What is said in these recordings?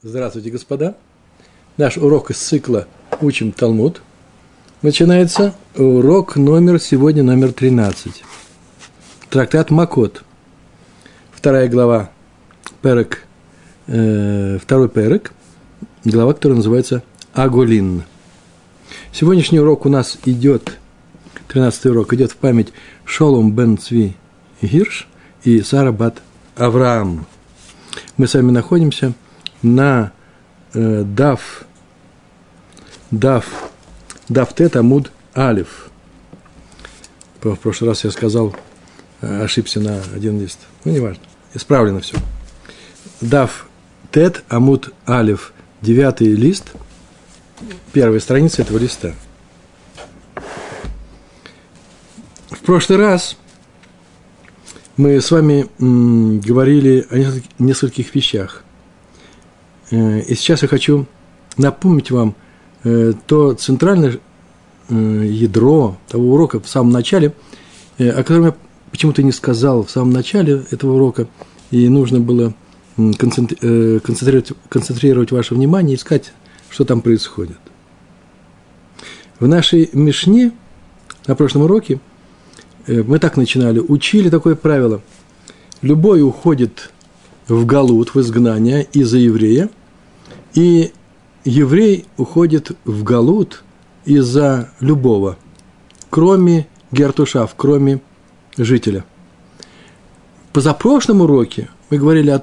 Здравствуйте, господа. Наш урок из цикла «Учим Талмуд». Начинается урок номер, сегодня номер 13. Трактат Макот. Вторая глава, перек, э, второй перек, глава, которая называется Аголин. Сегодняшний урок у нас идет, 13 урок, идет в память Шолом бен Цви Гирш и Сара бат Авраам. Мы с вами находимся – на э, дав, дав, дав тет амуд алиф. В прошлый раз я сказал, э, ошибся на один лист. Ну, неважно, исправлено все. Дав тет амуд алиф, девятый лист, первая страница этого листа. В прошлый раз мы с вами м, говорили о нескольких вещах. Э, и сейчас я хочу напомнить вам э, то центральное э, ядро того урока в самом начале, о котором я почему-то не сказал в самом начале этого урока, и нужно было концентрировать, концентрировать ваше внимание искать, что там происходит. В нашей Мишне на прошлом уроке мы так начинали, учили такое правило. Любой уходит в Галут, в изгнание из-за еврея, и еврей уходит в Галут из-за любого, кроме Гертушав, кроме жителя. Позапрошлом уроке мы говорили о,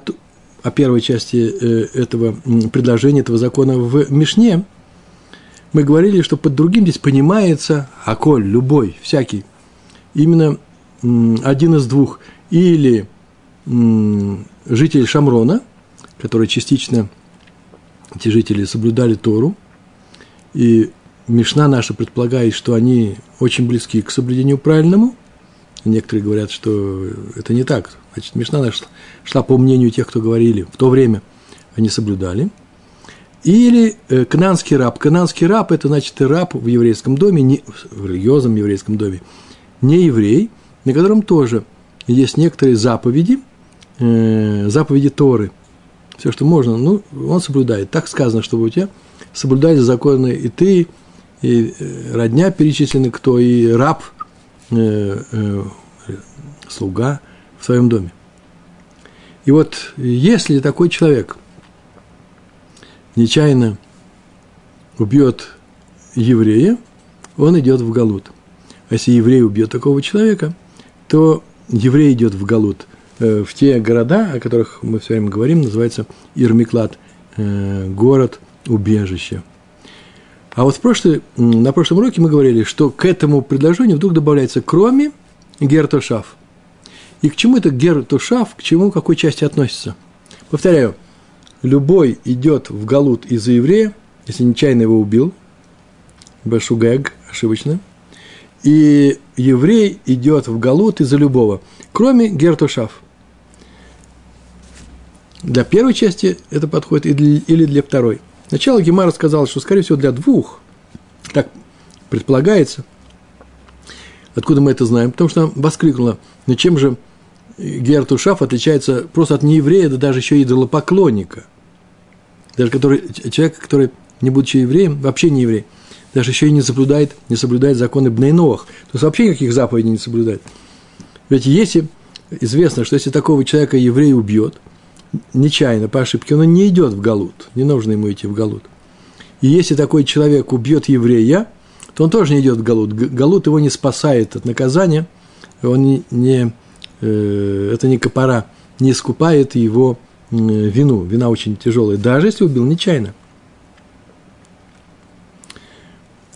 о первой части э, этого предложения, этого закона в Мишне. Мы говорили, что под другим здесь понимается околь, любой, всякий. Именно один из двух. Или житель Шамрона, который частично эти жители соблюдали Тору, и Мишна наша предполагает, что они очень близки к соблюдению правильному. Некоторые говорят, что это не так. Значит, Мишна наша шла по мнению тех, кто говорили в то время, они соблюдали. Или э, кананский раб. Кананский раб – это, значит, раб в еврейском доме, не, в религиозном еврейском доме, не еврей, на котором тоже есть некоторые заповеди, э, заповеди Торы – все, что можно, ну, он соблюдает. Так сказано, чтобы у тебя соблюдать законы и ты, и э, родня перечислены, кто, и раб, э, э, слуга в своем доме. И вот если такой человек нечаянно убьет еврея, он идет в Галут. А если еврей убьет такого человека, то еврей идет в Галут – в те города, о которых мы все время говорим, называется Ирмиклад, э, город убежище. А вот в прошлый, на прошлом уроке мы говорили, что к этому предложению вдруг добавляется кроме гертошав. И к чему это гертошав, к чему, к какой части относится? Повторяю, любой идет в галут из-за еврея, если нечаянно его убил, башугэг, ошибочно, и еврей идет в галут из-за любого, кроме гертушав. Для первой части это подходит или для второй. Сначала Гемара сказал, что, скорее всего, для двух. Так предполагается. Откуда мы это знаем? Потому что она воскликнула, ну чем же Гертушав отличается просто от нееврея, да даже еще идолопоклонника. Даже который, человек, который, не будучи евреем, вообще не еврей, даже еще и не соблюдает, не соблюдает законы Бнейновых, то есть вообще никаких заповедей не соблюдает. Ведь если известно, что если такого человека еврей убьет – нечаянно, по ошибке, он не идет в Галут, не нужно ему идти в Галут. И если такой человек убьет еврея, то он тоже не идет в Галут. Галут его не спасает от наказания, он не, не э, это не копора, не искупает его вину. Вина очень тяжелая, даже если убил нечаянно.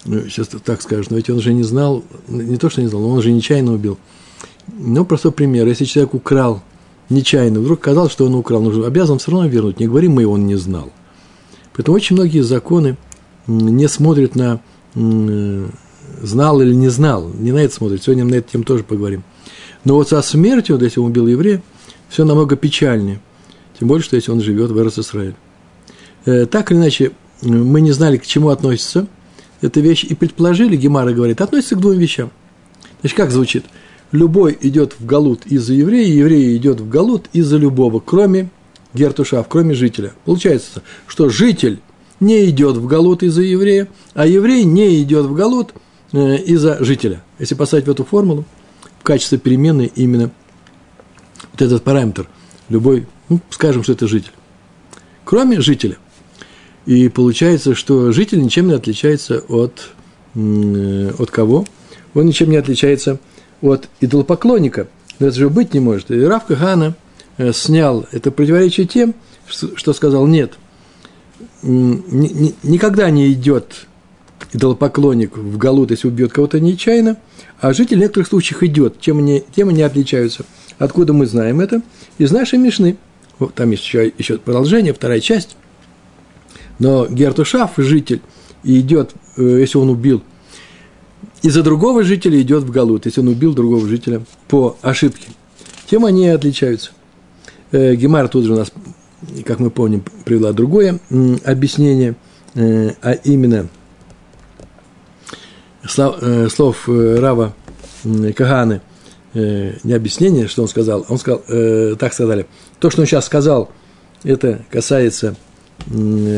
Ну, сейчас так скажешь, но ведь он же не знал, не то, что не знал, он же нечаянно убил. Ну, простой пример. Если человек украл нечаянно, вдруг казалось, что он украл, но обязан все равно вернуть. Не говорим мы, он не знал. Поэтому очень многие законы не смотрят на знал или не знал, не на это смотрят. Сегодня мы на эту тему тоже поговорим. Но вот со смертью, вот если он убил еврея, все намного печальнее. Тем более, что если он живет в Эрос-Исраиль. Э, так или иначе, мы не знали, к чему относится эта вещь, и предположили, Гемара говорит, относится к двум вещам. Значит, как звучит – любой идет в Галут из-за еврея, еврей идет в Галут из-за любого, кроме Гертушав, кроме жителя. Получается, что житель не идет в Галут из-за еврея, а еврей не идет в Галут э, из-за жителя. Если поставить в эту формулу, в качестве переменной именно вот этот параметр, любой, ну, скажем, что это житель, кроме жителя. И получается, что житель ничем не отличается от, э, от кого? Он ничем не отличается от идолопоклонника. Но это же быть не может. И Рав Кагана э, снял это противоречие тем, что сказал, нет, никогда не идет идолопоклонник в Галут, если убьет кого-то нечаянно, а житель в некоторых случаях идет. Чем они, тем они отличаются. Откуда мы знаем это? Из нашей Мишны. Вот, там есть еще, еще продолжение, вторая часть. Но Гертушав, житель, идет, э, если он убил, из-за другого жителя идет в Галут, если он убил другого жителя по ошибке. Тем они отличаются. Э, Гемар тут же у нас, как мы помним, привела другое объяснение, э, а именно слов Рава Каганы, не объяснение, что он сказал, он сказал, так сказали, то, что он сейчас сказал, это касается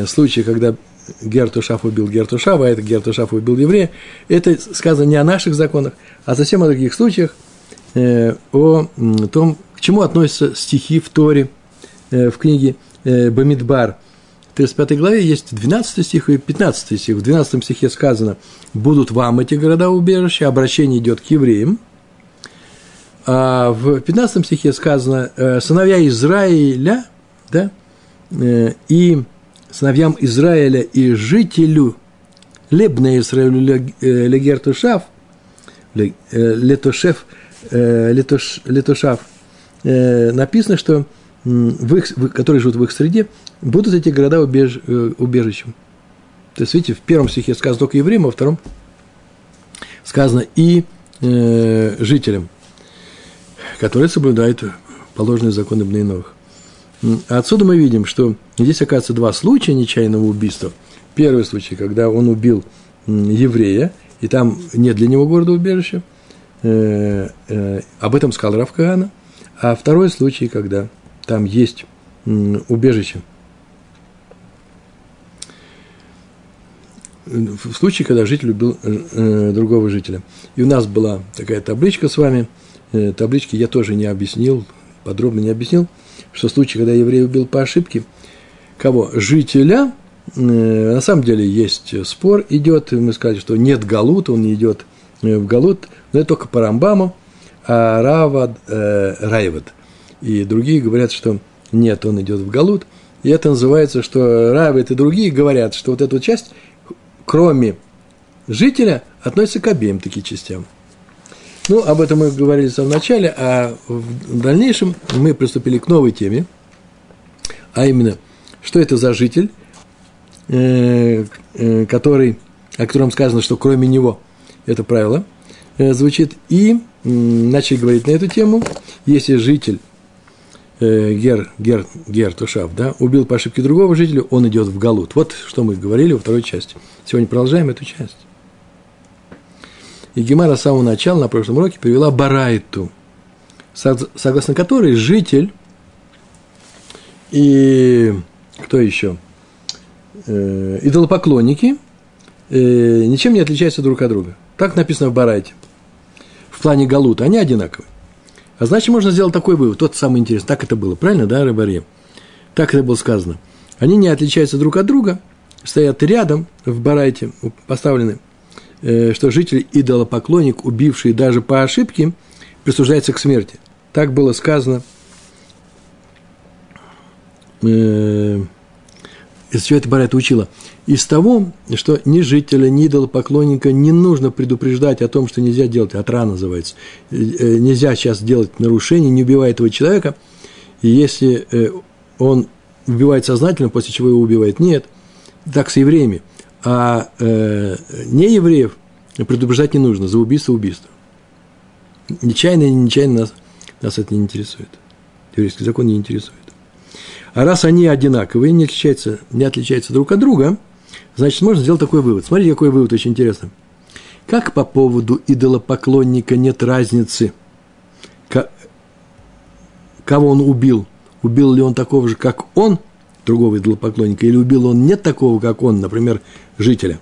случая, когда Гертушав убил Гертушава, а это Гертушав убил еврея, это сказано не о наших законах, а совсем о других случаях, э, о том, к чему относятся стихи в Торе, э, в книге э, Бамидбар. В 35 главе есть 12 стих и 15 стих. В 12 стихе сказано «Будут вам эти города убежища», обращение идет к евреям. А в 15 стихе сказано «Сыновья Израиля», да, и сыновьям Израиля и жителю Лебна Израилю Легертушав, Летошев, Летошав, написано, что в их, которые живут в их среде, будут эти города убеж, убежищем. То есть, видите, в первом стихе сказано только евреям, а во втором сказано и э, жителям, которые соблюдают положенные законы Бнейновых. Отсюда мы видим, что здесь, оказывается, два случая нечаянного убийства. Первый случай, когда он убил еврея, и там нет для него города убежища. Э, э, об этом сказал Равкаана. А второй случай, когда там есть убежище. В случае, когда житель убил э, другого жителя. И у нас была такая табличка с вами. Таблички я тоже не объяснил, подробно не объяснил – что в случае, когда еврей убил по ошибке кого? Жителя, э, на самом деле есть спор, идет, мы сказали, что нет галут, он не идет э, в галут, но это только по Рамбаму, а Равад, э, Райвад. И другие говорят, что нет, он идет в галут. И это называется, что Равид и другие говорят, что вот эту часть, кроме жителя, относится к обеим таким частям. Ну, об этом мы говорили в самом начале, а в дальнейшем мы приступили к новой теме, а именно, что это за житель, э, э, который, о котором сказано, что кроме него это правило э, звучит, и начали говорить на эту тему, если житель Гер, Гер, Гер Тушав, да, убил по ошибке другого жителя, он идет в Галут. Вот что мы говорили во второй части. Сегодня продолжаем эту часть. И Гемара с самого начала на прошлом уроке привела Барайту, согласно которой житель и кто еще? Э, идолопоклонники э, ничем не отличаются друг от друга. Так написано в Барайте. В плане Галута. Они одинаковые. А значит, можно сделать такой вывод. Тот самый интересный. Так это было. Правильно, да, Рыбаре? Так это было сказано. Они не отличаются друг от друга, стоят рядом в Барайте, поставлены – что житель идолопоклонник, убивший даже по ошибке, присуждается к смерти. Так было сказано. Э, из чего это Барайта учила? Из того, что ни жителя, ни идолопоклонника не нужно предупреждать о том, что нельзя делать, от рана называется. Э, нельзя сейчас делать нарушение, не убивая этого человека. И если он убивает сознательно, после чего его убивает, нет. Так с евреями – а э, не евреев предупреждать не нужно за убийство убийство. Нечаянно или нечаянно нас, нас это не интересует. Еврейский закон не интересует. А раз они одинаковые, не отличаются, не отличаются друг от друга, значит, можно сделать такой вывод. Смотрите, какой вывод очень интересный. Как по поводу идолопоклонника нет разницы, кого он убил, убил ли он такого же, как он, другого идолопоклонника, или убил он не такого, как он, например, жителя,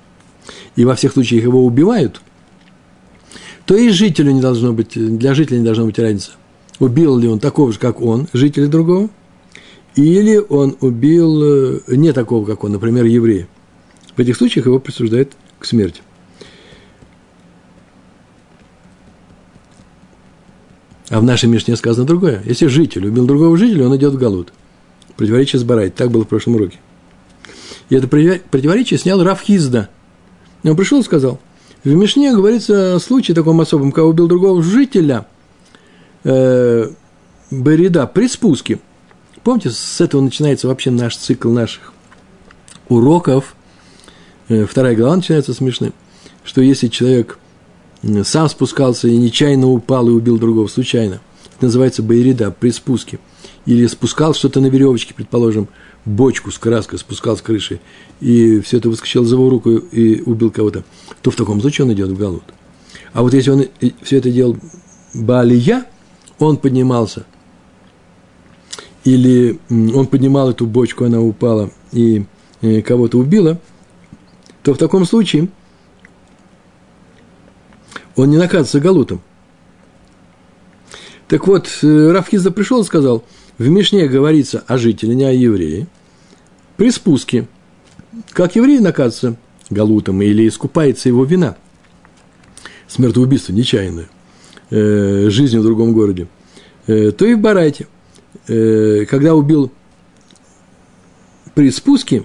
и во всех случаях его убивают, то и жителю не должно быть, для жителя не должно быть разницы. Убил ли он такого же, как он, жителя другого, или он убил э, не такого, как он, например, еврея. В этих случаях его присуждают к смерти. А в нашей Мишне сказано другое. Если житель убил другого жителя, он идет в Галут. Противоречие с Барай. Так было в прошлом уроке. И это противоречие снял Раф Хизда. Он пришел и сказал, в Мишне говорится о случае таком особом, когда убил другого жителя э, Береда при спуске. Помните, с этого начинается вообще наш цикл наших уроков. Э, вторая глава начинается с Мишны, что если человек – сам спускался и нечаянно упал и убил другого, случайно. Это называется байрида, при спуске. Или спускал что-то на веревочке, предположим, бочку с краской, спускал с крыши, и все это выскочил за его руку и убил кого-то, то в таком случае он идет в Галут. А вот если он все это делал Балия, он поднимался, или он поднимал эту бочку, она упала и э, кого-то убила, то в таком случае – он не наказывается галутом. Так вот, э, Рафхизда пришел и сказал, в Мишне говорится о жителе, не о еврее, при спуске, как еврей наказывается галутом или искупается его вина, смертоубийство нечаянное, э, жизнью в другом городе, э, то и в Барайте, э, когда убил при спуске,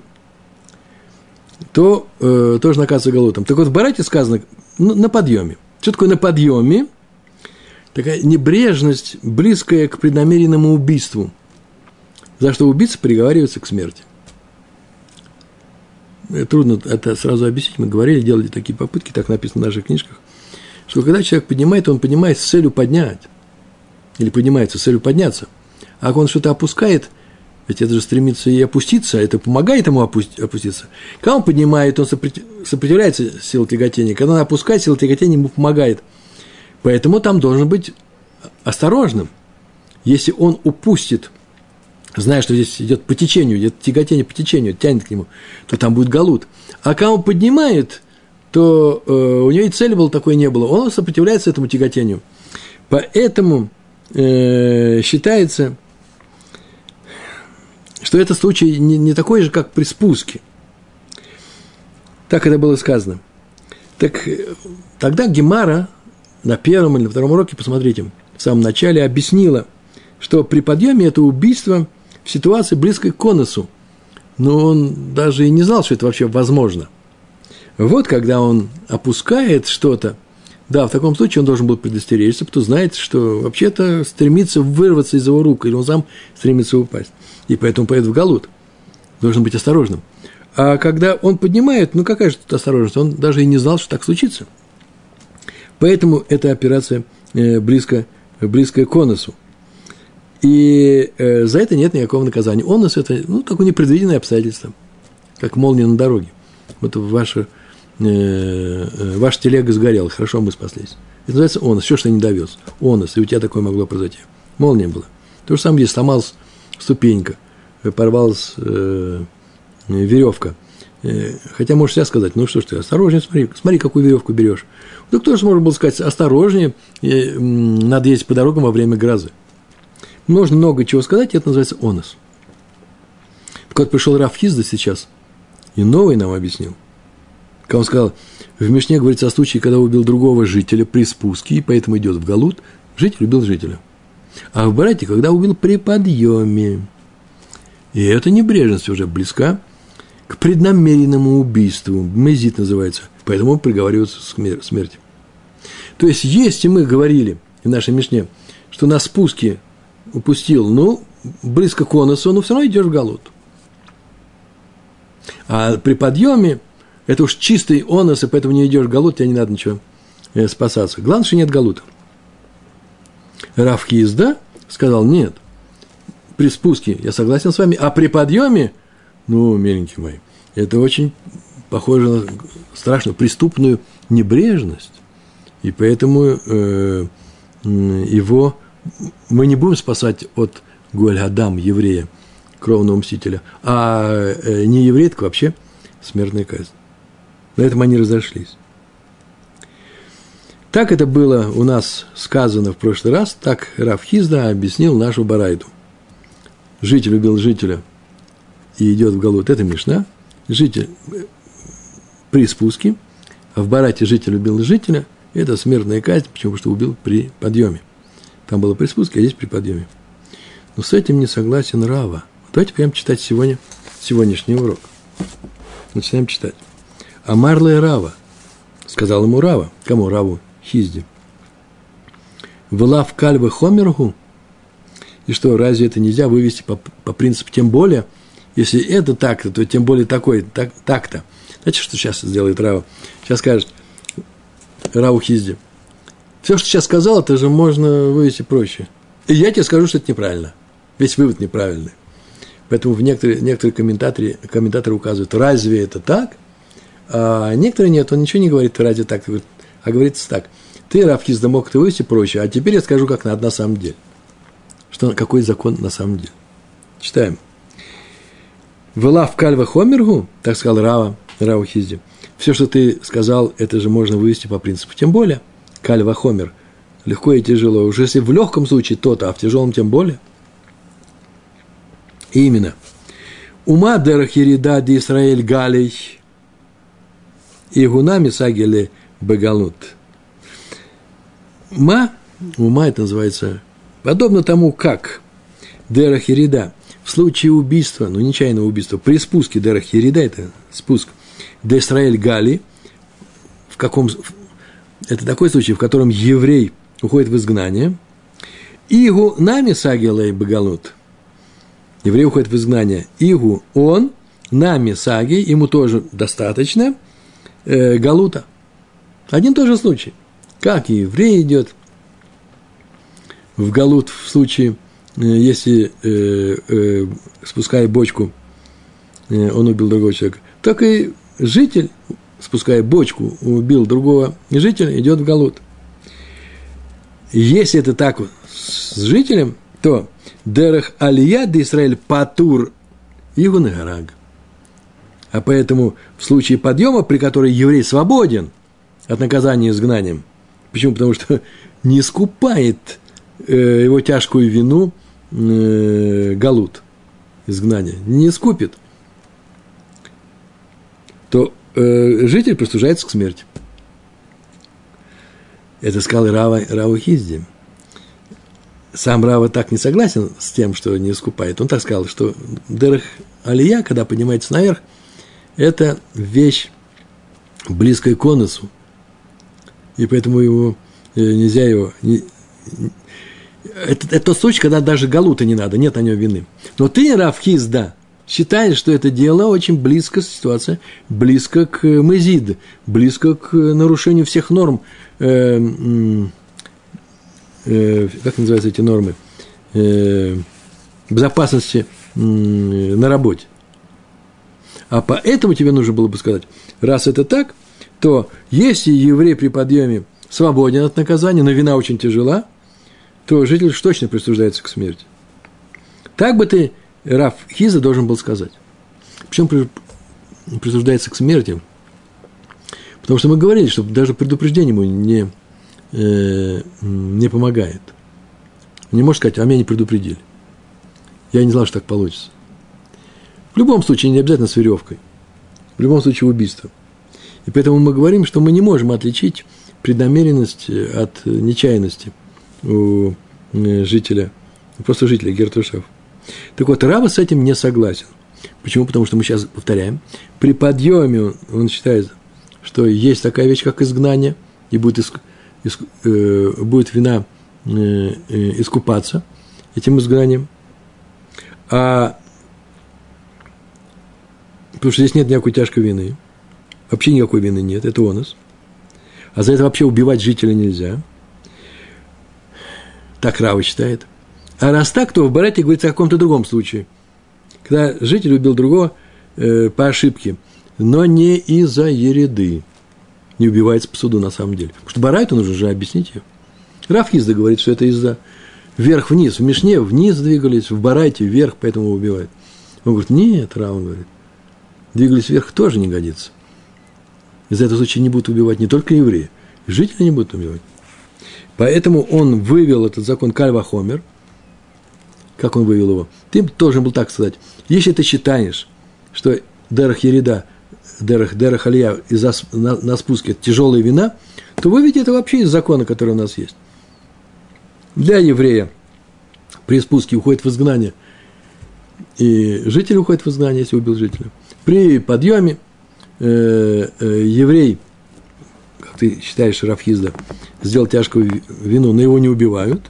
то э, тоже наказывается галутом. Так вот, в Барайте сказано на, на подъеме. Что такое на подъеме? Такая небрежность, близкая к преднамеренному убийству, за что убийца приговаривается к смерти. Трудно это сразу объяснить. Мы говорили, делали такие попытки, так написано в наших книжках, что когда человек поднимает, он поднимает с целью поднять. Или поднимается с целью подняться. А он что-то опускает, ведь это же стремится и опуститься, это помогает ему опуститься. Когда он поднимает, он сопротивляется силе тяготения. Когда он опускает, сила тяготения ему помогает. Поэтому там должен быть осторожным. Если он упустит, зная, что здесь идет по течению, идет тяготение по течению, тянет к нему, то там будет галут. А он поднимает, то э, у него и цели было такой не было. Он сопротивляется этому тяготению. Поэтому э, считается, что этот случай не, не такой же, как при спуске. Так это было сказано. Так тогда Гемара на первом или на втором уроке, посмотрите, в самом начале объяснила, что при подъеме это убийство в ситуации близкой к конусу. Но он даже и не знал, что это вообще возможно. Вот когда он опускает что-то, да, в таком случае он должен был предостеречься, кто знает, что вообще-то стремится вырваться из его рук, или он сам стремится упасть и поэтому поедет в Галут. Должен быть осторожным. А когда он поднимает, ну какая же тут осторожность? Он даже и не знал, что так случится. Поэтому эта операция э, близко, близкая к оносу. И э, за это нет никакого наказания. Онос – это ну, такое непредвиденное обстоятельство, как молния на дороге. Вот ваша, э, ваша телега сгорела, хорошо, мы спаслись. Это называется онос, все, что не довез. Онос, и у тебя такое могло произойти. Молния была. То же самое здесь сломался ступенька, порвалась э, веревка. Э, хотя можешь себя сказать, ну что ж ты, осторожнее, смотри, смотри, какую веревку берешь. Ну, кто же может был сказать, осторожнее, надо ездить по дорогам во время грозы. Можно много чего сказать, это называется онос. Так вот, пришел Раф Хизда сейчас, и новый нам объяснил. Как он сказал, в Мишне говорится о случае, когда убил другого жителя при спуске, и поэтому идет в Галут, житель убил жителя. А в Барате, когда убил при подъеме. И эта небрежность уже близка к преднамеренному убийству. Мезит называется. Поэтому приговариваются к смерти. То есть, если мы говорили в нашей Мишне, что на спуске упустил, ну, близко к конусу, но все равно идешь в Галут. А при подъеме это уж чистый онос, и поэтому не идешь в Галут, тебе не надо ничего э, спасаться. Главное, что нет Галута. Равки езда сказал, нет, при спуске я согласен с вами, а при подъеме, ну, миленький мой, это очень похоже на страшную преступную небрежность. И поэтому э, его мы не будем спасать от Голь Адам, еврея, кровного мстителя, а э, не еврей, вообще смертная казнь. На этом они разошлись. Так это было у нас сказано в прошлый раз, так Рафхизда объяснил нашу Барайду. Житель убил жителя и идет в Галут. Это Мишна. Житель при спуске, а в Барате житель убил жителя. Это смертная казнь, почему? что убил при подъеме. Там было при спуске, а здесь при подъеме. Но с этим не согласен Рава. Давайте прямо читать сегодня, сегодняшний урок. Начинаем читать. Амарлая Рава. Сказал ему Рава. Кому Раву? Хизди. Влав кальвы хомергу. И что, разве это нельзя вывести по, по принципу тем более? Если это так-то, то тем более такой, так, так-то. Знаете, что сейчас сделает Рава? Сейчас скажет Раву Хизди. Все, что сейчас сказал, это же можно вывести проще. И я тебе скажу, что это неправильно. Весь вывод неправильный. Поэтому в некоторые, некоторые комментаторы, комментаторы указывают, разве это так? А некоторые нет, он ничего не говорит, разве так, а говорится так. Ты, Равхизда, мог это вывести проще, а теперь я скажу, как надо на самом деле. Что, какой закон на самом деле. Читаем. Вылав кальва хомергу, так сказал Рава, Рава Хизди. Все, что ты сказал, это же можно вывести по принципу. Тем более, кальва хомер, легко и тяжело. Уже если в легком случае то-то, а в тяжелом тем более – именно. Ума дерахирида ди Исраэль галей и гунами сагели бегалут. Ма, ума это называется, подобно тому, как дерахирида в случае убийства, ну, нечаянного убийства, при спуске дерахирида, это спуск, Исраэль гали, в каком, это такой случай, в котором еврей уходит в изгнание, Игу нами сагелей бегалут – еврей уходит в изгнание. Игу он, нами саги, ему тоже достаточно э, галута. Один и тот же случай. Как еврей идет в галут в случае, если э, э, спуская бочку, э, он убил другого человека, так и житель, спуская бочку, убил другого жителя, идет в галут. Если это так с жителем, то Дерех Алия де Израиль Патур Игунагараг. А поэтому в случае подъема, при которой еврей свободен от наказания изгнанием, почему? Потому что не скупает э, его тяжкую вину э, Галут, изгнание, не скупит, то э, житель прислужается к смерти. Это сказал Рава, Рава Хизди сам Рава так не согласен с тем, что не искупает. Он так сказал, что Дерах Алия, когда поднимается наверх, это вещь близкая к конусу. И поэтому его э, нельзя его... Это, это тот случай, когда даже галута не надо, нет на нем вины. Но ты, Равхиз, да, считаешь, что это дело очень близко, ситуация близко к мезид, близко к нарушению всех норм э, э, как называются эти нормы, э, безопасности э, на работе. А поэтому тебе нужно было бы сказать, раз это так, то если еврей при подъеме свободен от наказания, но вина очень тяжела, то житель уж точно присуждается к смерти. Так бы ты, Раф Хиза, должен был сказать. Почему присуждается к смерти? Потому что мы говорили, что даже предупреждение ему не, э, не помогает. Не может сказать, а меня не предупредили. Я не знал, что так получится. В любом случае, не обязательно с веревкой. В любом случае, убийство. И поэтому мы говорим, что мы не можем отличить преднамеренность от нечаянности у э, жителя, просто жителя Гертушев. Так вот, Рава с этим не согласен. Почему? Потому что мы сейчас повторяем. При подъеме он считает, что есть такая вещь, как изгнание, и будет Э, будет вина э, э, искупаться этим изгнанием. А потому что здесь нет никакой тяжкой вины. Вообще никакой вины нет, это у нас. А за это вообще убивать жителя нельзя. Так Рава считает. А раз так, то в Барате говорится о каком-то другом случае. Когда житель убил другого э, по ошибке, но не из-за ереды не убивается по суду на самом деле. Потому что Барайту нужно же объяснить ее. Рафхизда говорит, что это из-за вверх-вниз. В Мишне вниз двигались, в Барайте вверх, поэтому убивают. Он говорит, нет, Рав говорит, двигались вверх тоже не годится. Из-за этого случая не будут убивать не только евреи, жители не будут убивать. Поэтому он вывел этот закон Кальва Хомер. Как он вывел его? Ты должен был так сказать. Если ты считаешь, что Дерах Ерида, Дерах, Дерах Алия из на, на спуске тяжелая вина, то выведи это вообще из закона, который у нас есть. Для еврея при спуске уходит в изгнание, и житель уходит в изгнание, если убил жителя. При подъеме э, э, еврей, ты считаешь, Рафхизда, сделал тяжкую вину, но его не убивают,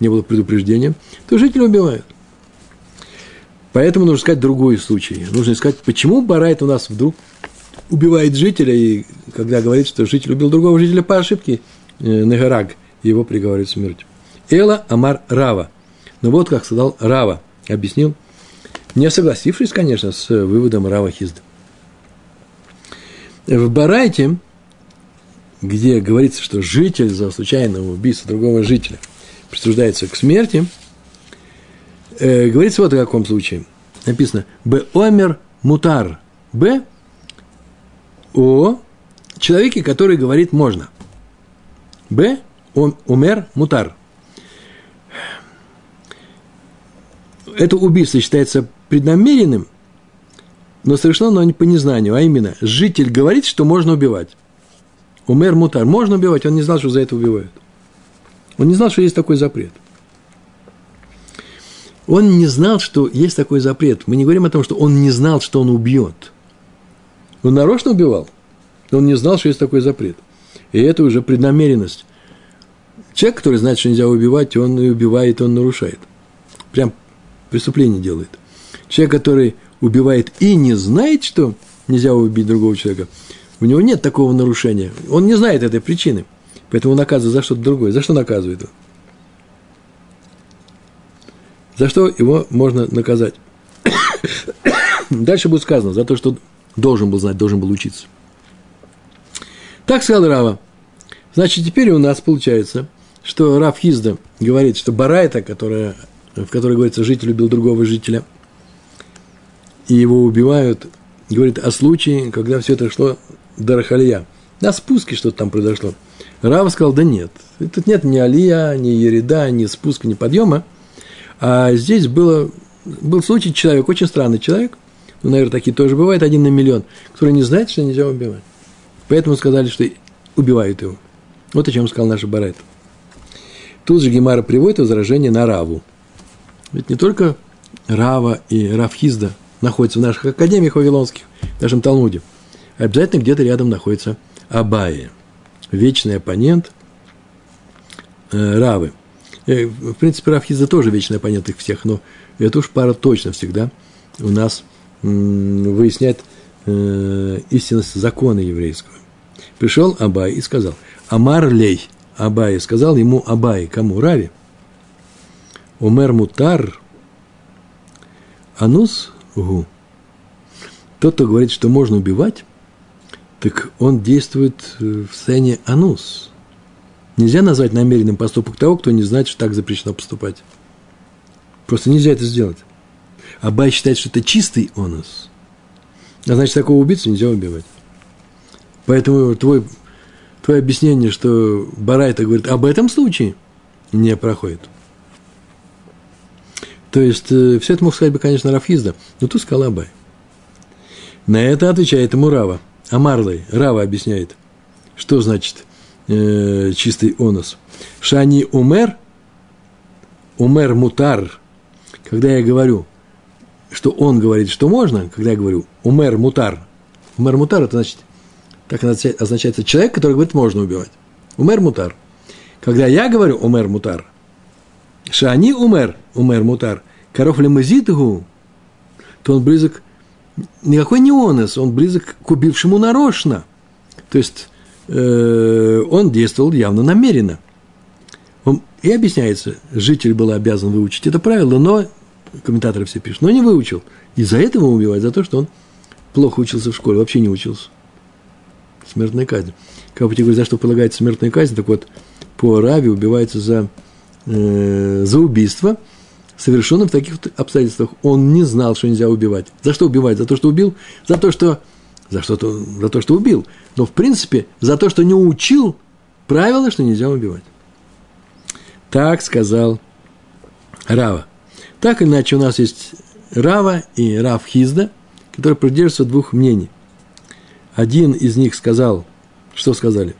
не было предупреждения, то жители убивают. Поэтому нужно искать другой случай. Нужно искать, почему Барайт у нас вдруг убивает жителя, и когда говорит, что житель убил другого жителя по ошибке, э, Негараг, его приговаривают к смерти. Эла Амар Рава. Ну вот как сказал Рава, объяснил, не согласившись, конечно, с выводом Рава Хизда. В Барайте, где говорится, что житель за случайное убийство другого жителя присуждается к смерти, э, говорится вот о каком случае. Написано «Б омер мутар». «Б» о человеке, который говорит «можно». «Б» умер мутар. Это убийство считается преднамеренным, но совершено оно не по незнанию, а именно житель говорит, что можно убивать. Умер мутар. Можно убивать, он не знал, что за это убивают. Он не знал, что есть такой запрет. Он не знал, что есть такой запрет. Мы не говорим о том, что он не знал, что он убьет. Он нарочно убивал, но он не знал, что есть такой запрет. И это уже преднамеренность. Человек, который знает, что нельзя убивать, он и убивает, он нарушает. Прям преступление делает. Человек, который убивает и не знает, что нельзя убить другого человека, у него нет такого нарушения. Он не знает этой причины. Поэтому наказывает за что-то другое. За что наказывает его? За что его можно наказать? Дальше будет сказано, за то, что должен был знать, должен был учиться. Так сказал Рава. Значит, теперь у нас получается, что Рав Хизда говорит, что Барайта, которая, в которой говорится, житель убил другого жителя, и его убивают, говорит о случае, когда все это шло до Рахалия. На спуске что-то там произошло. Рав сказал, да нет, тут нет ни алия, ни ереда, ни спуска, ни подъема. А здесь было, был случай, человек, очень странный человек, ну, наверное, такие тоже бывают, один на миллион, который не знает, что нельзя убивать. Поэтому сказали, что убивают его. Вот о чем сказал наш Барайт. Тут же Гемара приводит возражение на Раву. Ведь не только Рава и Равхизда находятся в наших академиях вавилонских, в нашем Талмуде. Обязательно где-то рядом находится Абая, вечный оппонент э, Равы. Э, в принципе, Равхизда тоже вечный оппонент их всех, но это уж пара точно всегда у нас выясняет э, истинность закона еврейского. Пришел Абай и сказал, Амар лей, Абай, сказал ему Абай, кому? Рави. Умер мутар, анус гу. Тот, кто говорит, что можно убивать, так он действует в сцене анус. Нельзя назвать намеренным поступок того, кто не знает, что так запрещено поступать. Просто нельзя это сделать. Абай считает, что это чистый онус. А значит, такого убийцу нельзя убивать. Поэтому твой, твое объяснение, что Барайта говорит об этом случае, не проходит. То есть, э, все это мог сказать бы, конечно, Рафизда, но тут сказал Абай. На это отвечает ему Рава. Амарлой, Рава объясняет, что значит э, чистый онос. Шани умер, умер мутар, когда я говорю, что он говорит, что можно, когда я говорю умер мутар, умер мутар, это значит, так означается человек, который говорит, можно убивать. Умер мутар. Когда я говорю умер мутар, шани умер, умер мутар, коров лемазитгу, то он близок, никакой не онес, он близок к убившему нарочно. То есть, э, он действовал явно намеренно. Он, и объясняется, житель был обязан выучить это правило, но комментаторы все пишут, но не выучил. И за это его убивают, за то, что он плохо учился в школе, вообще не учился. Смертная казнь. Как тебе говорят, за что полагается смертная казнь, так вот, по Аравии убивается за э, за убийство, совершенное в таких обстоятельствах. Он не знал, что нельзя убивать. За что убивать? За то, что убил? За то, что, за что, -то, за то, что убил. Но, в принципе, за то, что не учил правила, что нельзя убивать. Так сказал Рава. Так или иначе, у нас есть Рава и Рав Хизда, которые придерживаются двух мнений. Один из них сказал, что сказали?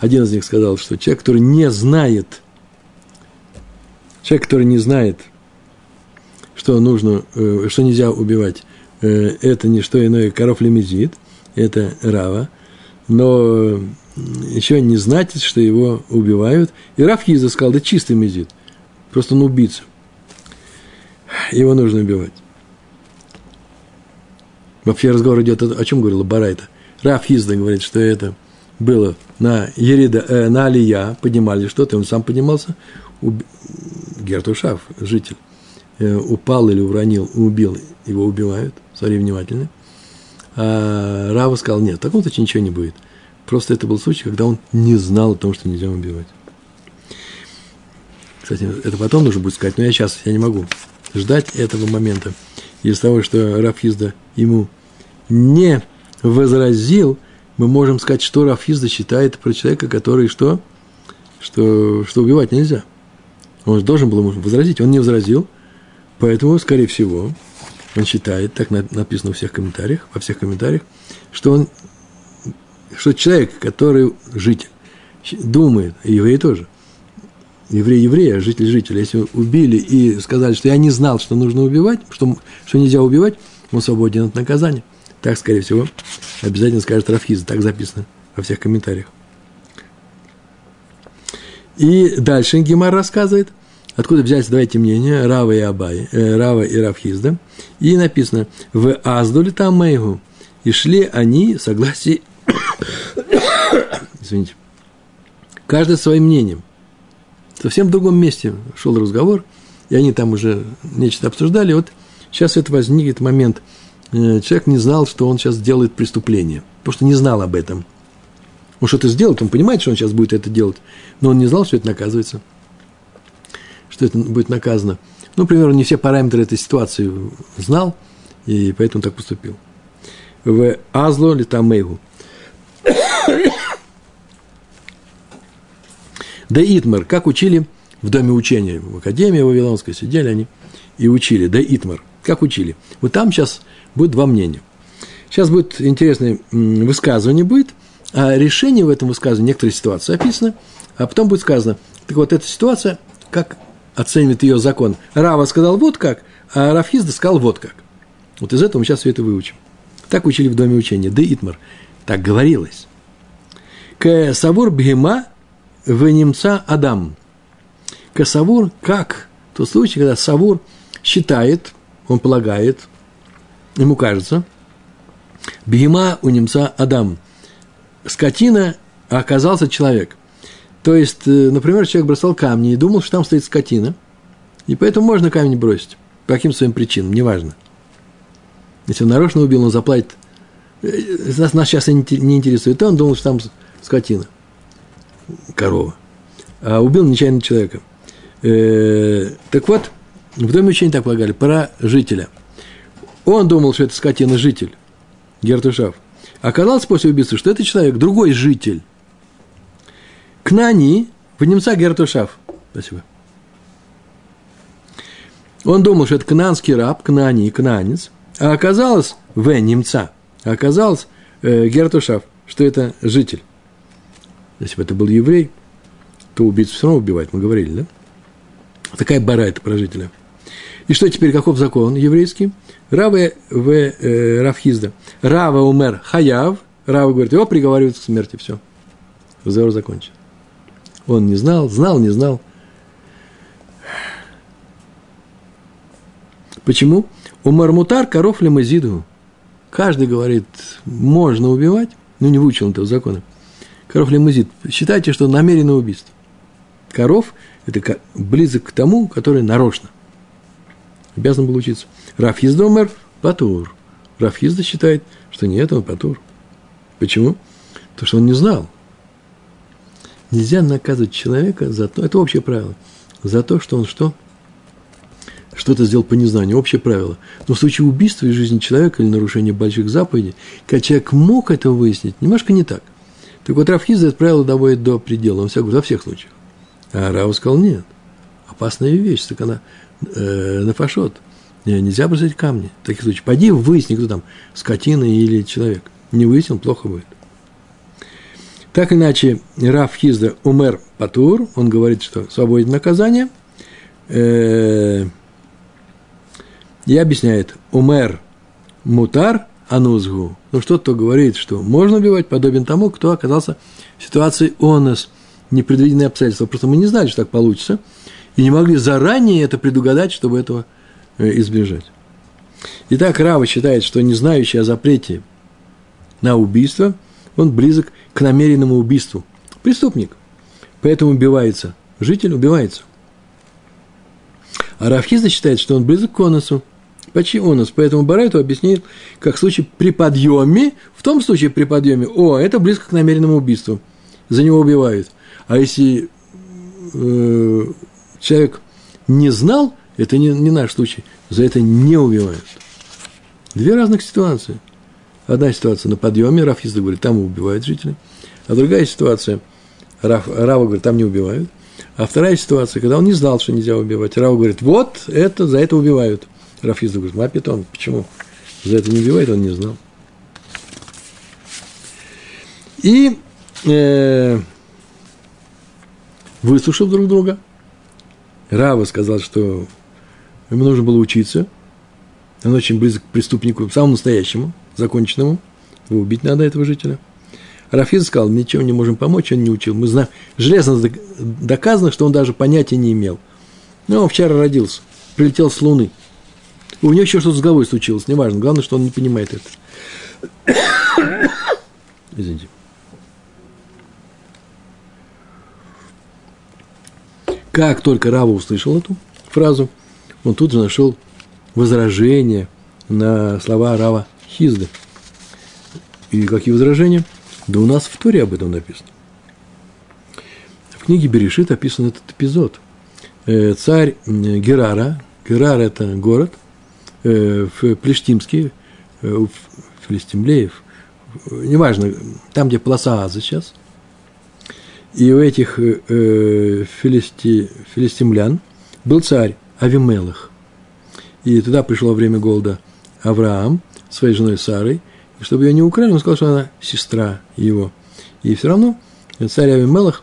Один из них сказал, что человек, который не знает, человек, который не знает, что нужно, э, что нельзя убивать, э, это не что иное, коров лимезит, это Рава, но еще не знать, что его убивают. И Рав Хиза сказал, да чистый мезит, просто он убийца. Его нужно убивать. Вообще разговор идет о, чем говорила Барайта. Раф Хизда говорит, что это было на Ерида, э, на Алия, поднимали что-то, он сам поднимался. Гертушав, житель, э, упал или уронил, убил, его убивают, смотри внимательно. А Рава сказал, нет, в таком случае ничего не будет. Просто это был случай, когда он не знал о том, что нельзя убивать. Кстати, это потом нужно будет сказать, но я сейчас, я не могу ждать этого момента. Из того, что Рафизда ему не возразил, мы можем сказать, что Рафизда считает про человека, который что? Что, что убивать нельзя. Он должен был ему возразить, он не возразил, поэтому, скорее всего, он считает, так написано во всех комментариях, во всех комментариях, что он, что человек, который житель, думает, и евреи тоже – еврей еврея, житель жителя, если убили и сказали, что я не знал, что нужно убивать, что, что нельзя убивать, он свободен от наказания. Так, скорее всего, обязательно скажет Рафхиза, так записано во всех комментариях. И дальше Гемар рассказывает, откуда взять, давайте мнение, Рава и Абай, э, Рава и Рафхизда. И написано, в Аздуле там Мэйгу. И шли они в согласии, извините, каждый своим мнением совсем в другом месте шел разговор, и они там уже нечто обсуждали. Вот сейчас это возникнет момент. Э, человек не знал, что он сейчас делает преступление, потому что не знал об этом. Он что-то сделает, он понимает, что он сейчас будет это делать, но он не знал, что это наказывается, что это будет наказано. Ну, например, он не все параметры этой ситуации знал, и поэтому так поступил. В Азло Литамейгу. Да Итмар, как учили в доме учения, в Академии Вавилонской сидели они и учили, да Итмар, как учили. Вот там сейчас будет два мнения. Сейчас будет интересное высказывание будет, а решение в этом высказывании, некоторые ситуации описаны, а потом будет сказано, так вот эта ситуация, как оценивает ее закон. Рава сказал вот как, а Рафизда сказал вот как. Вот из этого мы сейчас все это выучим. Так учили в доме учения. Да Итмар. Так говорилось. К Савур Бхема в немца Адам. Касавур, как тот случай, когда Савур считает, он полагает, ему кажется, Бегема у немца Адам. Скотина, оказался человек. То есть, э, например, человек бросал камни и думал, что там стоит скотина, и поэтому можно камень бросить. По каким своим причинам, неважно. Если он нарочно убил, он заплатит. Э, нас, нас сейчас не интересует, он думал, что там скотина – корова, а убил нечаянно человека. Э, так вот, в доме учения так полагали, про жителя. Он думал, что это скотина житель, Гертушав. Оказалось после убийства, что это человек, другой житель. Кнани, в немца Гертушав. Спасибо. Он думал, что это кнанский раб, кнани, кнанец, а оказалось, в немца, а оказалось э, Гертушав, что это житель. Если бы это был еврей, то убийцу все равно убивать, мы говорили, да? Такая бара это про жителя. И что теперь, каков закон еврейский? Рава в э, Равхизда. Рава умер хаяв. Рава говорит, его приговаривают к смерти, все. Разговор закончен. Он не знал, знал, не знал. Почему? Умар мутар коров лимазиду. Каждый говорит, можно убивать, но не выучил этого закона коров лимузит. Считайте, что намеренное убийство. Коров – это близок к тому, который нарочно. Обязан был учиться. Рафизда умер – патур. Рафизда считает, что нет, он патур. Почему? Потому что он не знал. Нельзя наказывать человека за то, это общее правило. за то, что он что? Что-то сделал по незнанию, общее правило. Но в случае убийства из жизни человека или нарушения больших заповедей, когда человек мог это выяснить, немножко не так. Так вот, Рафхиза это правило доводит до предела, он всякого, во всех случаях. А Рав сказал, нет, опасная вещь, так она э, нафашот. Нельзя бросать камни. В таких случаях, пойди выясни, кто там, скотина или человек. Не выяснил, плохо будет. Так иначе, Раф Хизда умер патур, он говорит, что свободен наказание, э, и объясняет, умер мутар анузгу. Ну, что-то говорит, что можно убивать, подобен тому, кто оказался в ситуации онос, непредвиденные обстоятельства. Просто мы не знали, что так получится, и не могли заранее это предугадать, чтобы этого э, избежать. Итак, Рава считает, что не знающий о запрете на убийство, он близок к намеренному убийству. Преступник. Поэтому убивается. Житель убивается. А Равхиза считает, что он близок к оносу. Почти онос. Поэтому Барайту объясняет, как в случае при подъеме, в том случае при подъеме, о, это близко к намеренному убийству. За него убивают. А если э, человек не знал, это не, не наш случай, за это не убивают. Две разных ситуации. Одна ситуация на подъеме, Раф Езда говорит, там убивают жителей. А другая ситуация, Раф, Рава говорит, там не убивают. А вторая ситуация, когда он не знал, что нельзя убивать. Рава говорит, вот это, за это убивают. Раф Езда говорит, мапитон, почему? За это не убивает, он не знал. И э, выслушав друг друга, Рава сказал, что ему нужно было учиться. Он очень близок к преступнику, самому настоящему, законченному. Его убить надо, этого жителя. Рафиз сказал, ничем не можем помочь, он не учил. Мы знаем, железно доказано, что он даже понятия не имел. Но он вчера родился, прилетел с Луны. У него еще что-то с головой случилось, неважно. Главное, что он не понимает это. Извините. Как только Рава услышал эту фразу, он тут же нашел возражение на слова Рава Хизда. И какие возражения? Да у нас в Торе об этом написано. В книге Берешит описан этот эпизод. Э, царь Герара, Герар – это город э, в Плештимске, э, в Филистимлеев, неважно, там, где полоса Аза сейчас – и у этих э, филисти, филистимлян был царь Авимелах. И туда пришло время голода Авраам своей женой Сарой. И чтобы ее не украли, он сказал, что она сестра его. И все равно царь Авимелах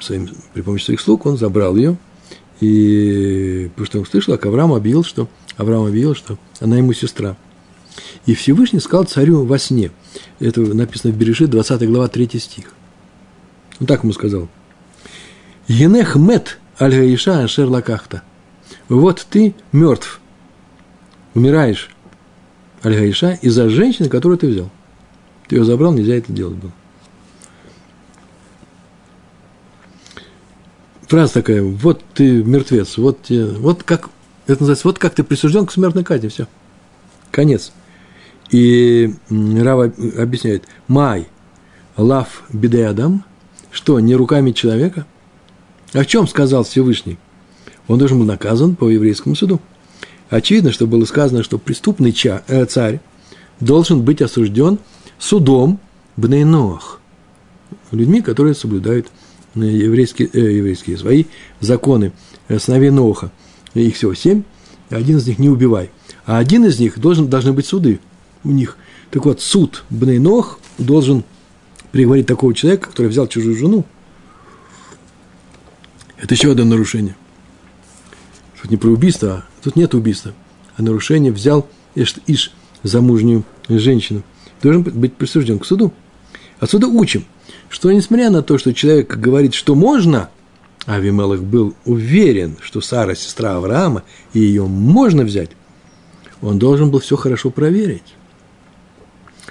своим, при помощи своих слуг он забрал ее. И потому что он услышал, как Авраам объявил, что Авраам объявил, что она ему сестра. И Всевышний сказал царю во сне. Это написано в Берешит, 20 глава, 3 стих. Он так ему сказал. Енех мет аль гаиша ашер лакахта. Вот ты мертв, умираешь, аль гаиша, из-за женщины, которую ты взял. Ты ее забрал, нельзя это делать было. Фраза такая, вот ты мертвец, вот, вот как, это называется, вот как ты присужден к смертной казни, все. Конец. И Рава объясняет, май, лав бедеадам, что, не руками человека? А в чем сказал Всевышний? Он должен был наказан по еврейскому суду. Очевидно, что было сказано, что преступный ча, э, царь должен быть осужден судом Бнейноах, людьми, которые соблюдают э, еврейские, э, еврейские свои законы, э, сыновей Ноха. Их всего семь, один из них не убивай. А один из них должен, должны быть суды у них. Так вот, суд Бнейнох должен приговорить такого человека, который взял чужую жену, это еще одно нарушение. Тут не про убийство, а тут нет убийства, а нарушение взял иш, иш замужнюю женщину. Должен быть присужден к суду. Отсюда учим, что несмотря на то, что человек говорит, что можно, а Авимелах был уверен, что Сара – сестра Авраама, и ее можно взять, он должен был все хорошо проверить,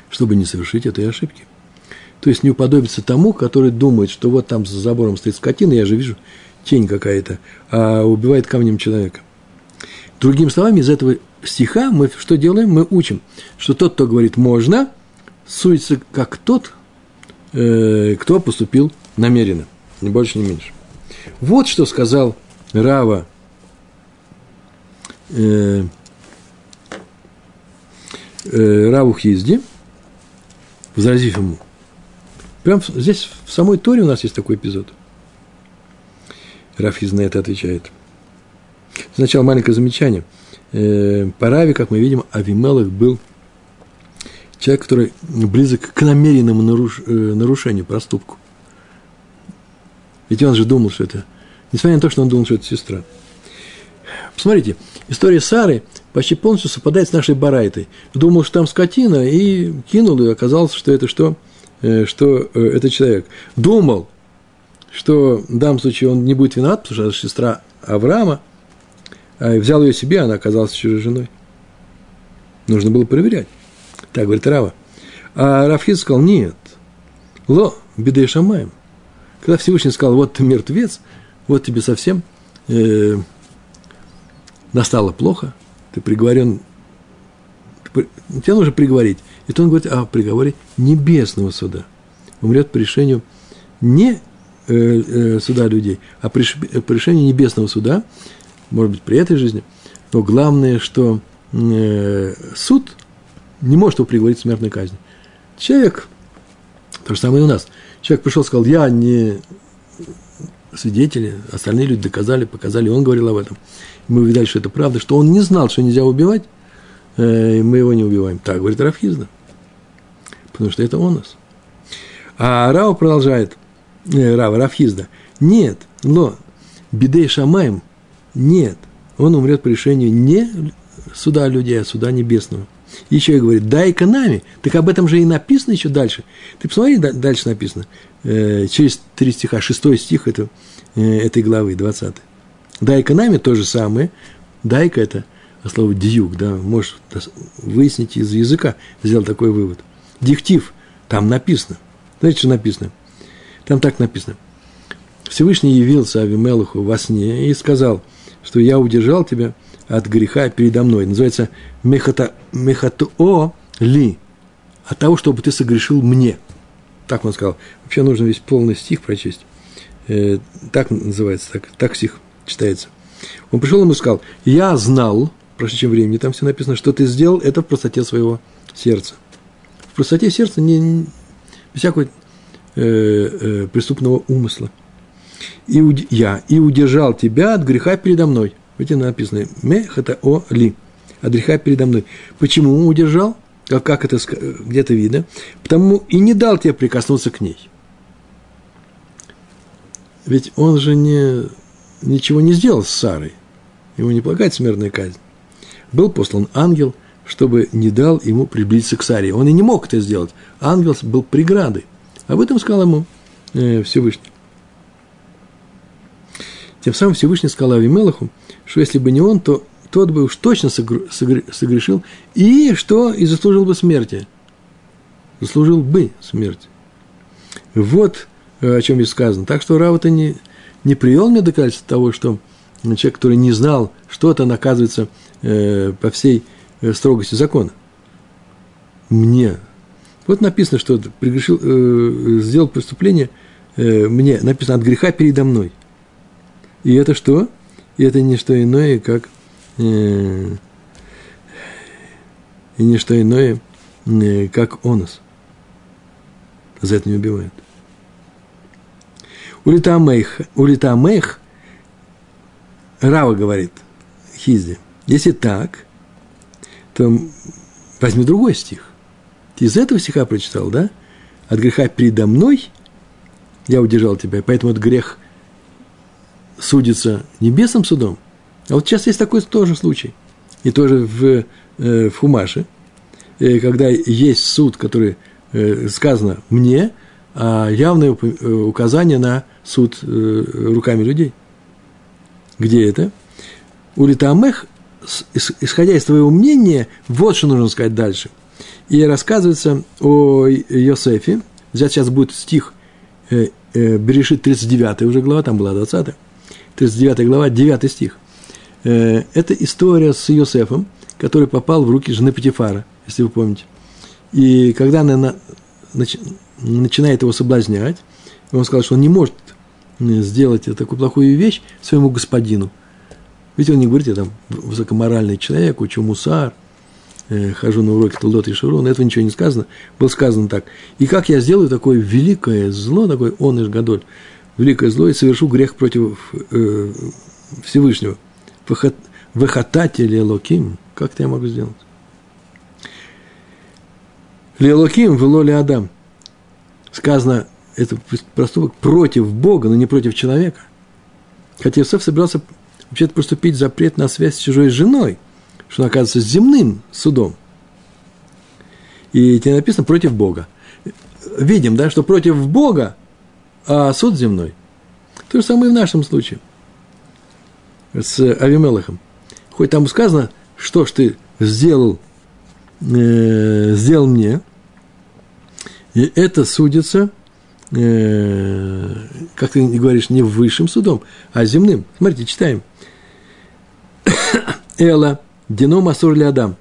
чтобы не совершить этой ошибки. То есть не уподобиться тому, который думает, что вот там за забором стоит скотина, я же вижу тень какая-то, а убивает камнем человека. Другими словами, из этого стиха мы что делаем? Мы учим, что тот, кто говорит «можно», суется как тот, э, кто поступил намеренно, ни больше, ни меньше. Вот что сказал Рава э, э, Раву Хизди, возразив ему. Прям здесь, в самой Торе у нас есть такой эпизод. Рафиз на это отвечает. Сначала маленькое замечание. Э, по Раве, как мы видим, Авимелах был человек, который близок к намеренному наруш, э, нарушению, проступку. Ведь он же думал, что это... Несмотря на то, что он думал, что это сестра. Посмотрите, история Сары почти полностью совпадает с нашей Барайтой. Думал, что там скотина, и кинул, и оказалось, что это что? Э, что это человек. Думал, что в данном случае он не будет виноват, потому что это сестра Авраама, а взял ее себе, она оказалась чужой женой. Нужно было проверять. Так говорит Рава. А Рафхиз сказал, нет, ло, беды шамаем. Когда Всевышний сказал, вот ты мертвец, вот тебе совсем э, настало плохо, ты приговорен, ты, тебе нужно приговорить. И то он говорит о приговоре небесного суда. Умрет по решению не э, э, суда людей, а по решению небесного суда, может быть, при этой жизни. Но главное, что э, суд не может его приговорить к смертной казни. Человек, то же самое и у нас – Человек пришел, сказал, я не свидетели, остальные люди доказали, показали, он говорил об этом. Мы увидели, что это правда, что он не знал, что нельзя убивать, э, и мы его не убиваем. Так говорит Рафхизда. Потому что это он нас. А Рава продолжает, э, Рава, Рафхизда, нет, но бедей шамаем, нет, он умрет по решению не суда людей, а суда небесного – еще и говорит, дай-ка нами. Так об этом же и написано еще дальше. Ты посмотри, дальше написано. Э, через три стиха, шестой стих это, э, этой главы, 20. Дай-ка нами то же самое. Дай-ка это слово дьюк, да, можешь выяснить из языка, сделал такой вывод. Диктив, там написано. Знаете, что написано? Там так написано. Всевышний явился Авимелуху во сне и сказал, что я удержал тебя – от греха передо мной. Называется мехата, мехатуо ли, от того, чтобы ты согрешил мне. Так он сказал. Вообще нужно весь полный стих прочесть. Э, так называется, так, так стих читается. Он пришел ему и сказал, я знал, прошло чем времени, там все написано, что ты сделал это в простоте своего сердца. В простоте сердца, не, не всякого э, э, преступного умысла. И я и удержал тебя от греха передо мной. Видите, написано «Мехата о ли» – от греха передо мной. Почему удержал? Как, как это где-то видно? Потому и не дал тебе прикоснуться к ней. Ведь он же не, ничего не сделал с Сарой. Ему не полагает смертная казнь. Был послан ангел, чтобы не дал ему приблизиться к Саре. Он и не мог это сделать. Ангел был преградой. Об этом сказал ему э, Всевышний. Тем самым Всевышний сказал Авимелаху, что если бы не он, то тот бы уж точно согрешил и что и заслужил бы смерти. Заслужил бы смерть. Вот э, о чем здесь сказано. Так что Рав это не, не привел мне доказательство того, что человек, который не знал что-то, наказывается э, по всей э, строгости закона. Мне. Вот написано, что пригрешил, э, сделал преступление, э, мне написано от греха передо мной. И это что? И это не что иное, как э, и не что иное, э, как онос. За это не убивают. Улитамейх, улитамейх, Рава говорит, Хизди, если так, то возьми другой стих. Ты из этого стиха прочитал, да? От греха передо мной я удержал тебя, поэтому этот грех судится небесным судом. А вот сейчас есть такой тоже случай. И тоже в, э, в Хумаше, э, когда есть суд, который э, сказано мне, а явное указание на суд руками людей. Где это? У Литамех, исходя из твоего мнения, вот что нужно сказать дальше. И рассказывается о Йосефе. Взять сейчас будет стих Берешит 39 уже глава, там была 20 39 глава, 9 стих. Э, это история с Иосифом, который попал в руки жены Патифара, если вы помните. И когда она начинает его соблазнять, он сказал, что он не может сделать такую плохую вещь своему господину. Ведь он не говорит, я там высокоморальный человек, учу мусар, э, хожу на уроки Тулдот и Шурун, этого ничего не сказано. Было сказано так. И как я сделаю такое великое зло, такой он и Гадоль, великое зло, и совершу грех против э, Всевышнего. Выхотатель Локим, как это я могу сделать? Лелоким вело ли Адам. Сказано, это проступок против Бога, но не против человека. Хотя Иосиф собирался вообще-то поступить запрет на связь с чужой женой, что он оказывается земным судом. И тебе написано против Бога. Видим, да, что против Бога, а суд земной. То же самое и в нашем случае с Авимелахом. Хоть там сказано, что ж ты сделал, э, сделал мне, и это судится, э, как ты говоришь, не высшим судом, а земным. Смотрите, читаем. Эла, Дино Масур Адам.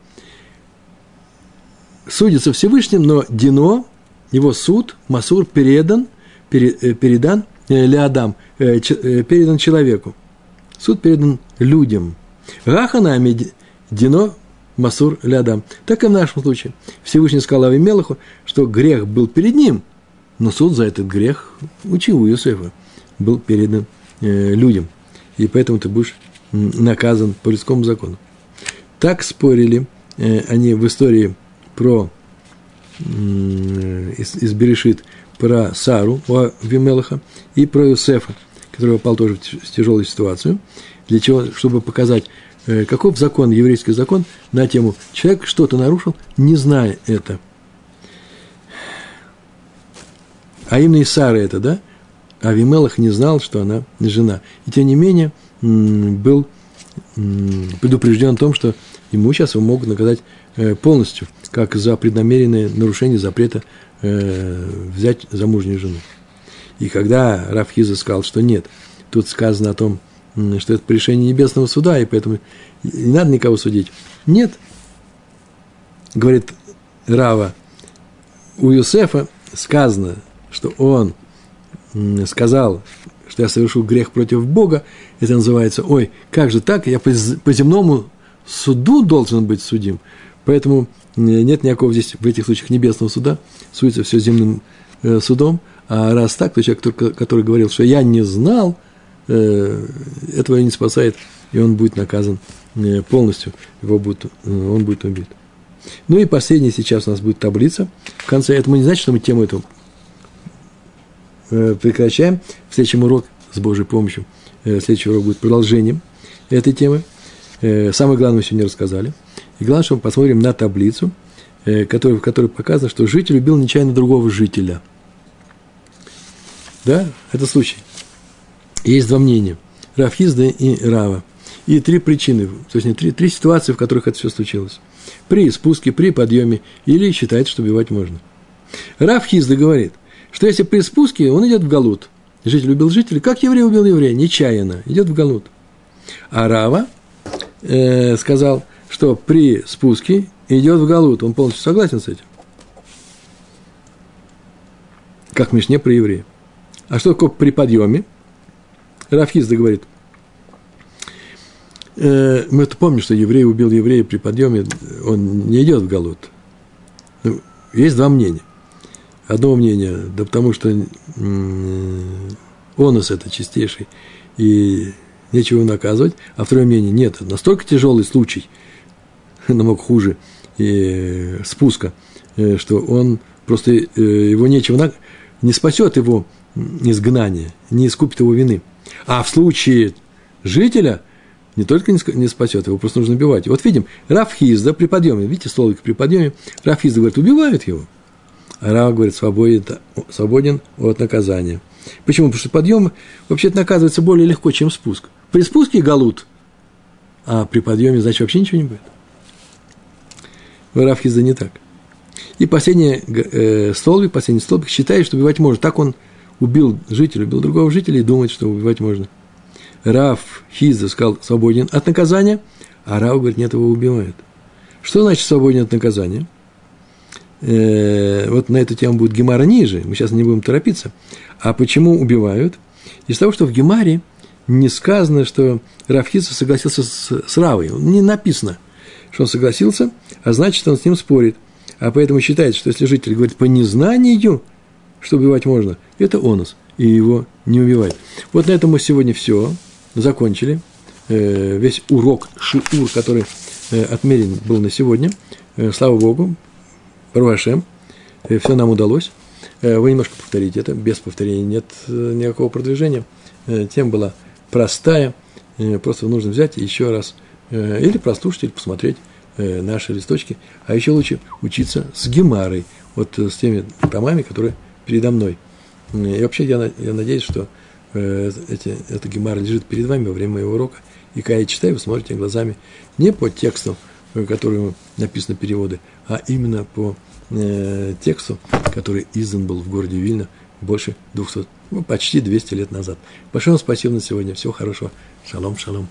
Судится Всевышним, но Дино, его суд, Масур передан, э, передан э, Леадам, э, передан человеку. Суд передан людям. Раханами Дино Масур Лядам. Так и в нашем случае. Всевышний сказал Авимелаху, что грех был перед ним, но суд за этот грех учил у Иосифа, был передан людям. И поэтому ты будешь наказан по людскому закону. Так спорили э, они в истории про э, из, из Берешит, про Сару у Авимелаха и про Иосифа, который попал тоже в тяжелую ситуацию, для чего, чтобы показать, Э, каков закон, еврейский закон на тему «человек что-то нарушил, не зная это». А именно и Сара это, да? Авимелах не знал, что она жена. И тем не менее был предупрежден о том, что ему сейчас его могут наказать э, полностью, как за преднамеренное нарушение запрета э, взять замужнюю жену. И когда Рафхиза сказал, что нет, тут сказано о том, что это решение небесного суда, и поэтому не надо никого судить. Нет, говорит Рава, у Юсефа сказано, что он сказал, что я совершил грех против Бога, это называется, ой, как же так, я по земному суду должен быть судим. Поэтому нет никакого здесь в этих случаях небесного суда, судится все земным э, судом. А раз так, то человек, который, который говорил, что я не знал – Э, этого не спасает, и он будет наказан э, полностью, его будет, э, он будет убит. Ну и последний сейчас у нас будет таблица. В конце этого не значит, что мы тему эту прекращаем. В следующем урок с Божьей помощью, следующий урок будет продолжением этой темы. Самое главное мы сегодня рассказали. И главное, что мы посмотрим на таблицу, которая, в которой показано, что житель убил нечаянно другого жителя. Да, это случай. Есть два мнения. Рафхизда и Рава. И три причины, то есть три, три ситуации, в которых это все случилось. При спуске, при подъеме или считает, что убивать можно. Рафхизда говорит, что если при спуске он идет в Галут, житель убил жителя, как еврей убил еврея, нечаянно, идет в Галут. А Рава э, сказал, что при спуске идет в Галут. Он полностью согласен с этим. Как в Мишне про еврея. А что такое при подъеме? Рафхизда говорит, э, мы это помним, что еврей убил еврея при подъеме, он не идет в Галут. Ну, есть два мнения. Одно мнение, да потому что онос это чистейший, и нечего наказывать. А второе мнение, нет, настолько тяжелый случай, намного хуже, и спуска, э, что он просто, э, его нечего, не спасет его изгнание, не искупит его вины. А в случае жителя не только не спасет, его просто нужно убивать. вот видим, Рафхизда при подъеме, видите, столбик при подъеме, Рафхизда говорит, убивают его. А Рав говорит, свободен, свободен от наказания. Почему? Потому что подъем вообще-то наказывается более легко, чем спуск. При спуске галут, а при подъеме, значит, вообще ничего не будет. В Рафхизда не так. И последний э, столбик, последний столбик считает, что убивать можно. Так он убил жителя, убил другого жителя и думает, что убивать можно. Раф Хиза сказал, свободен от наказания, а Раф говорит, нет, его убивают. Что значит свободен от наказания? Э, вот на эту тему будет Гемара ниже, мы сейчас не будем торопиться. А почему убивают? Из того, что в Гемаре не сказано, что Рафхица согласился с, с Равой. Не написано, что он согласился, а значит, он с ним спорит. А поэтому считается, что если житель говорит по незнанию, что убивать можно, это онос, и его не убивают. Вот на этом мы сегодня все закончили. Э, весь урок Шиур, который э, отмерен был на сегодня. Э, слава Богу, Руашем, все нам удалось. Вы немножко повторите это, без повторения нет никакого продвижения. Тема была простая, просто нужно взять еще раз или прослушать, или посмотреть наши листочки, а еще лучше учиться с Гемарой, вот с теми томами, которые передо мной. И вообще я, я надеюсь, что эти, эта Гемара лежит перед вами во время моего урока, и когда я читаю, вы смотрите глазами не по тексту, э, который написаны переводы, а именно по э, тексту, который издан был в городе Вильна больше 200, почти 200 лет назад. Большое вам спасибо на сегодня. Всего хорошего. Шалом, шалом.